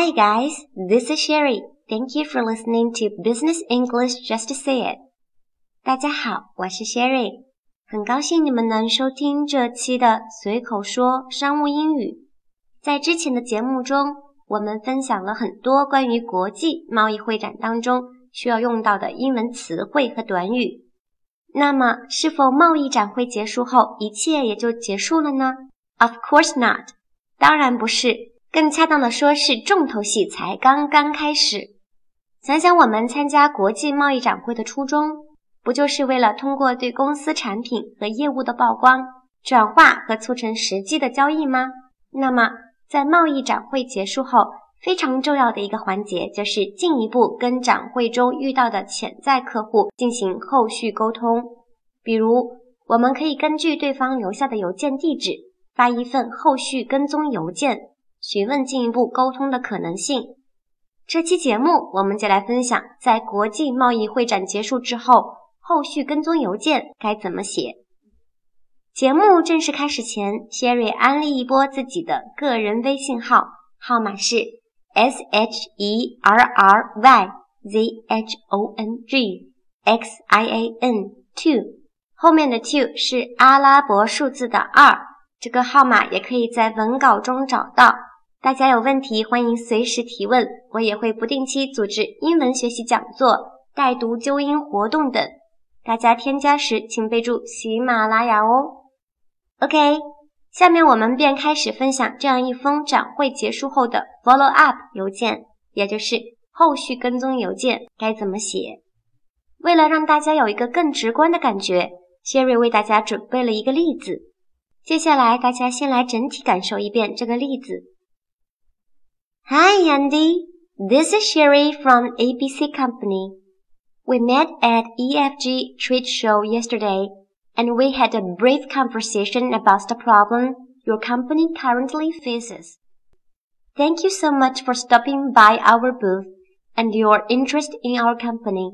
Hi guys, this is Sherry. Thank you for listening to Business English Just to Say It. 大家好，我是 Sherry，很高兴你们能收听这期的随口说商务英语。在之前的节目中，我们分享了很多关于国际贸易会展当中需要用到的英文词汇和短语。那么，是否贸易展会结束后一切也就结束了呢？Of course not，当然不是，更恰当的说是重头戏才刚刚开始。想想我们参加国际贸易展会的初衷，不就是为了通过对公司产品和业务的曝光，转化和促成实际的交易吗？那么，在贸易展会结束后，非常重要的一个环节就是进一步跟展会中遇到的潜在客户进行后续沟通。比如，我们可以根据对方留下的邮件地址，发一份后续跟踪邮件，询问进一步沟通的可能性。这期节目我们就来分享，在国际贸易会展结束之后，后续跟踪邮件该怎么写。节目正式开始前，Sherry 安利一波自己的个人微信号，号码是 S H E R R Y Z H O N G X I A N two，后面的 two 是阿拉伯数字的二。这个号码也可以在文稿中找到。大家有问题欢迎随时提问，我也会不定期组织英文学习讲座、带读纠音活动等。大家添加时请备注喜马拉雅哦。OK，下面我们便开始分享这样一封展会结束后的 follow up 邮件，也就是后续跟踪邮件该怎么写。为了让大家有一个更直观的感觉，Sherry 为大家准备了一个例子。接下来大家先来整体感受一遍这个例子。Hi Andy, this is Sherry from ABC Company. We met at EFG Trade Show yesterday. and we had a brief conversation about the problem your company currently faces. Thank you so much for stopping by our booth and your interest in our company.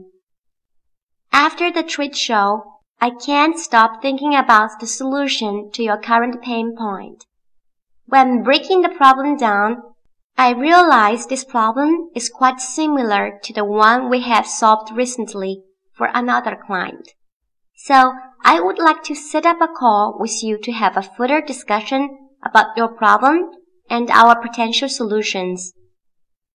After the trade show, I can't stop thinking about the solution to your current pain point. When breaking the problem down, I realize this problem is quite similar to the one we have solved recently for another client. So I would like to set up a call with you to have a further discussion about your problem and our potential solutions.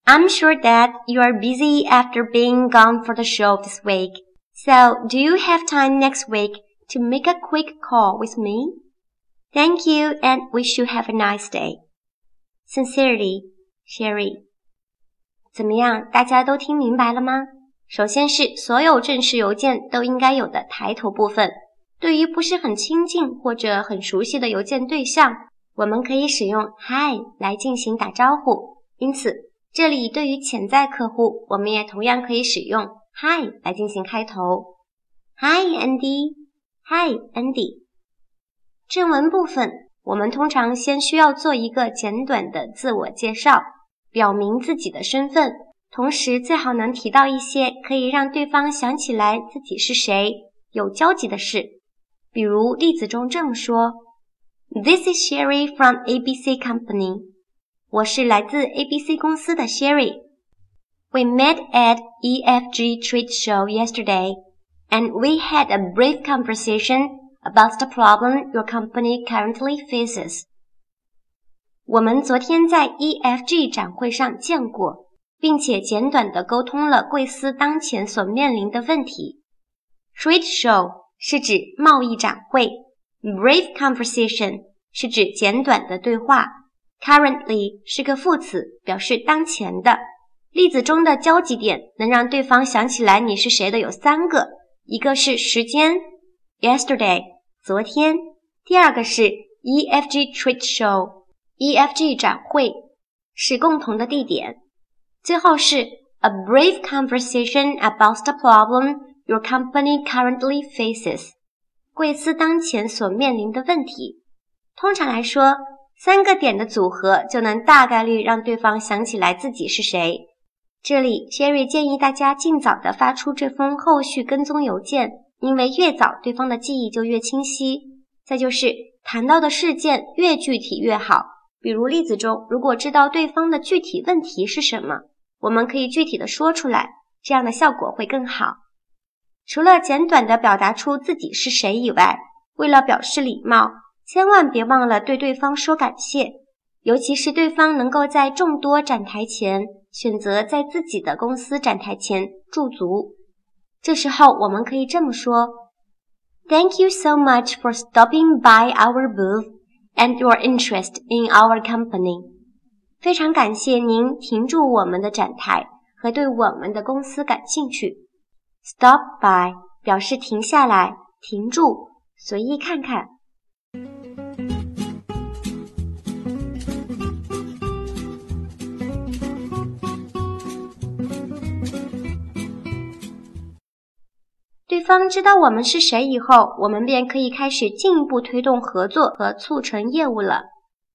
I'm sure that you are busy after being gone for the show this week. So do you have time next week to make a quick call with me? Thank you and wish you have a nice day. Sincerely, Sherry. 怎么样？大家都听明白了吗？首先是所有正式邮件都应该有的抬头部分。对于不是很亲近或者很熟悉的邮件对象，我们可以使用 Hi 来进行打招呼。因此，这里对于潜在客户，我们也同样可以使用 Hi 来进行开头。Hi Andy，Hi Andy。正文部分，我们通常先需要做一个简短的自我介绍，表明自己的身份，同时最好能提到一些可以让对方想起来自己是谁、有交集的事。比如例子中这么说：“This is Sherry from ABC Company。”我是来自 ABC 公司的 Sherry。We met at EFG Trade Show yesterday, and we had a brief conversation about the problem your company currently faces. 我们昨天在 EFG 展会上见过，并且简短的沟通了贵司当前所面临的问题。Trade Show 是指贸易展会，brief conversation 是指简短的对话，currently 是个副词，表示当前的。例子中的交集点能让对方想起来你是谁的有三个，一个是时间，yesterday 昨天；第二个是 EFG trade EFG 展会是共同的地点；最后是 a brief conversation about the problem。Your company currently faces，贵司当前所面临的问题。通常来说，三个点的组合就能大概率让对方想起来自己是谁。这里，Sherry 建议大家尽早的发出这封后续跟踪邮件，因为越早对方的记忆就越清晰。再就是谈到的事件越具体越好，比如例子中，如果知道对方的具体问题是什么，我们可以具体的说出来，这样的效果会更好。除了简短的表达出自己是谁以外，为了表示礼貌，千万别忘了对对方说感谢，尤其是对方能够在众多展台前选择在自己的公司展台前驻足。这时候我们可以这么说：“Thank you so much for stopping by our booth。” And your interest in our company。非常感谢您停驻我们的展台和对我们的公司感兴趣。Stop by 表示停下来、停住、随意看看。对方知道我们是谁以后，我们便可以开始进一步推动合作和促成业务了。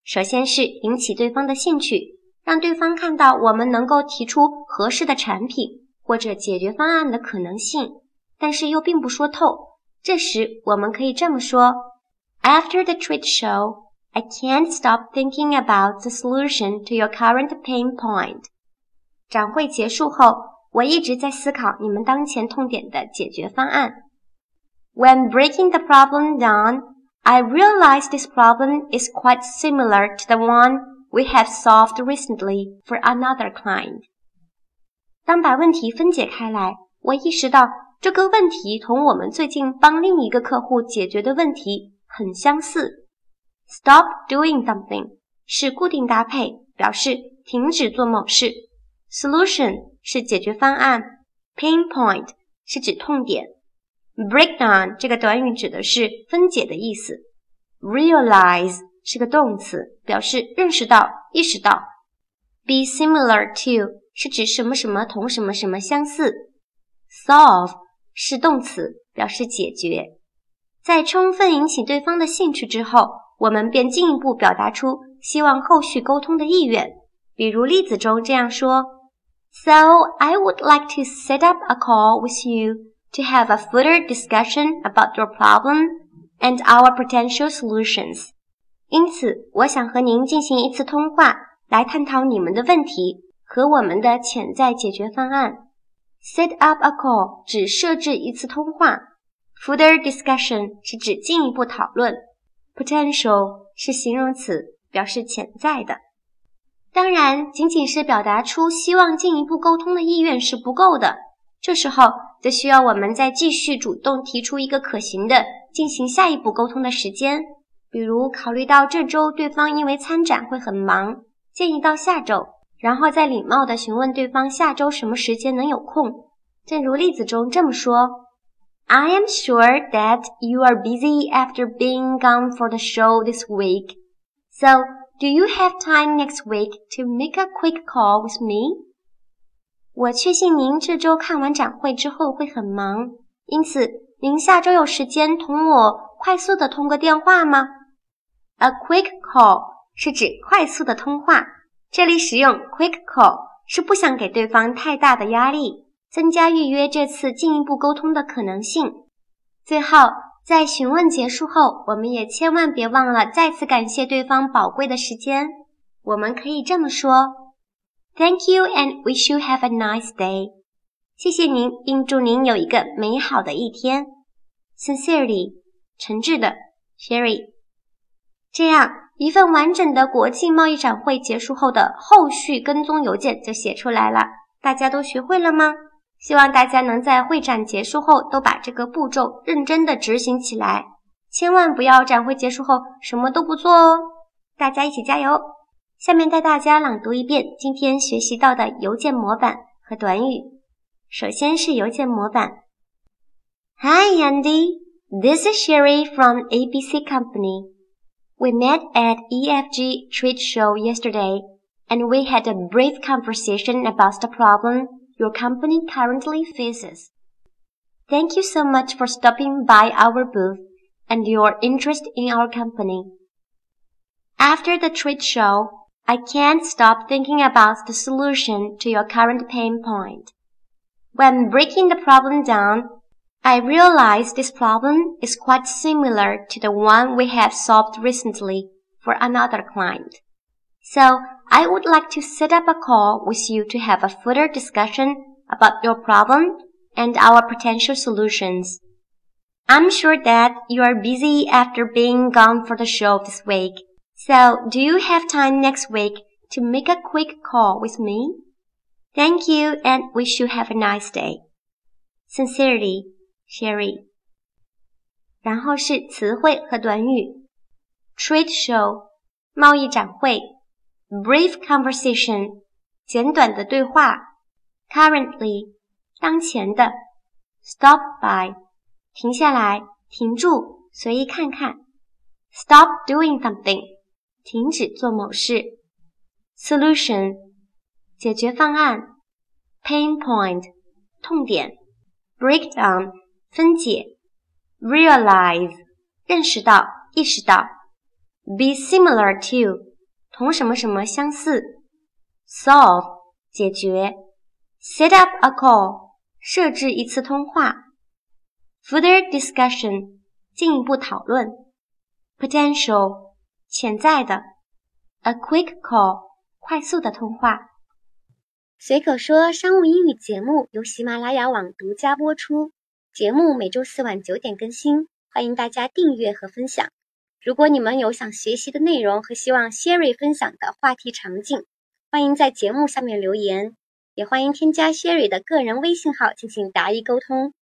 首先是引起对方的兴趣，让对方看到我们能够提出合适的产品或者解决方案的可能性，但是又并不说透。这时我们可以这么说：After the trade show, I can't stop thinking about the solution to your current pain point。展会结束后。我一直在思考你们当前痛点的解决方案。When breaking the problem down, I realized this problem is quite similar to the one we have solved recently for another client. 当把问题分解开来，我意识到这个问题同我们最近帮另一个客户解决的问题很相似。Stop doing something 是固定搭配，表示停止做某事。 Solution 是解决方案，pain point 是指痛点，breakdown 这个短语指的是分解的意思，realize 是个动词，表示认识到、意识到，be similar to 是指什么什么同什么什么相似，solve 是动词，表示解决。在充分引起对方的兴趣之后，我们便进一步表达出希望后续沟通的意愿，比如例子中这样说。So I would like to set up a call with you to have a further discussion about your problem and our potential solutions. 因此，我想和您进行一次通话，来探讨你们的问题和我们的潜在解决方案。Set up a call 指设置一次通话，further discussion 是指进一步讨论，potential 是形容词，表示潜在的。 当然，仅仅是表达出希望进一步沟通的意愿是不够的。这时候，则需要我们再继续主动提出一个可行的进行下一步沟通的时间。比如，考虑到这周对方因为参展会很忙，建议到下周，然后再礼貌地询问对方下周什么时间能有空。正如例子中这么说：“I am sure that you are busy after being gone for the show this week, so.” Do you have time next week to make a quick call with me? 我确信您这周看完展会之后会很忙，因此您下周有时间同我快速的通个电话吗？A quick call 是指快速的通话，这里使用 quick call 是不想给对方太大的压力，增加预约这次进一步沟通的可能性。最后。在询问结束后，我们也千万别忘了再次感谢对方宝贵的时间。我们可以这么说：Thank you and wish you have a nice day。谢谢您，并祝您有一个美好的一天。Sincerely，诚挚的，Sherry。这样一份完整的国际贸易展会结束后的后续跟踪邮件就写出来了。大家都学会了吗？希望大家能在会展结束后都把这个步骤认真的执行起来，千万不要展会结束后什么都不做哦！大家一起加油！下面带大家朗读一遍今天学习到的邮件模板和短语。首先是邮件模板：Hi Andy, this is Sherry from ABC Company. We met at EFG trade show yesterday, and we had a brief conversation about the problem. Your company currently faces. Thank you so much for stopping by our booth and your interest in our company. After the trade show, I can't stop thinking about the solution to your current pain point. When breaking the problem down, I realized this problem is quite similar to the one we have solved recently for another client. So I would like to set up a call with you to have a further discussion about your problem and our potential solutions. I'm sure that you are busy after being gone for the show this week. So do you have time next week to make a quick call with me? Thank you and wish you have a nice day. Sincerely, Sherry. 然后是词汇和短语：trade show 贸易展会 ，brief conversation 简短的对话，currently 当前的，stop by 停下来，停住，随意看看，stop doing something 停止做某事，solution 解决方案，pain point 痛点，breakdown 分解，realize 认识到，意识到。be similar to 同什么什么相似，solve 解决，set up a call 设置一次通话，further discussion 进一步讨论，potential 潜在的，a quick call 快速的通话。随口说商务英语节目由喜马拉雅网独家播出，节目每周四晚九点更新，欢迎大家订阅和分享。如果你们有想学习的内容和希望 Sherry 分享的话题场景，欢迎在节目下面留言，也欢迎添加 Sherry 的个人微信号进行答疑沟通。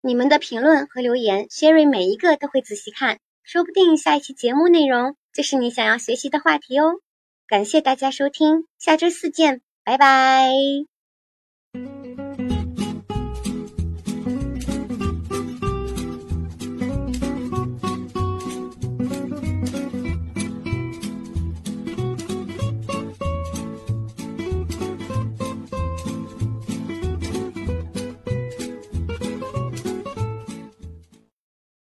你们的评论和留言，Sherry 每一个都会仔细看，说不定下一期节目内容就是你想要学习的话题哦。感谢大家收听，下周四见，拜拜。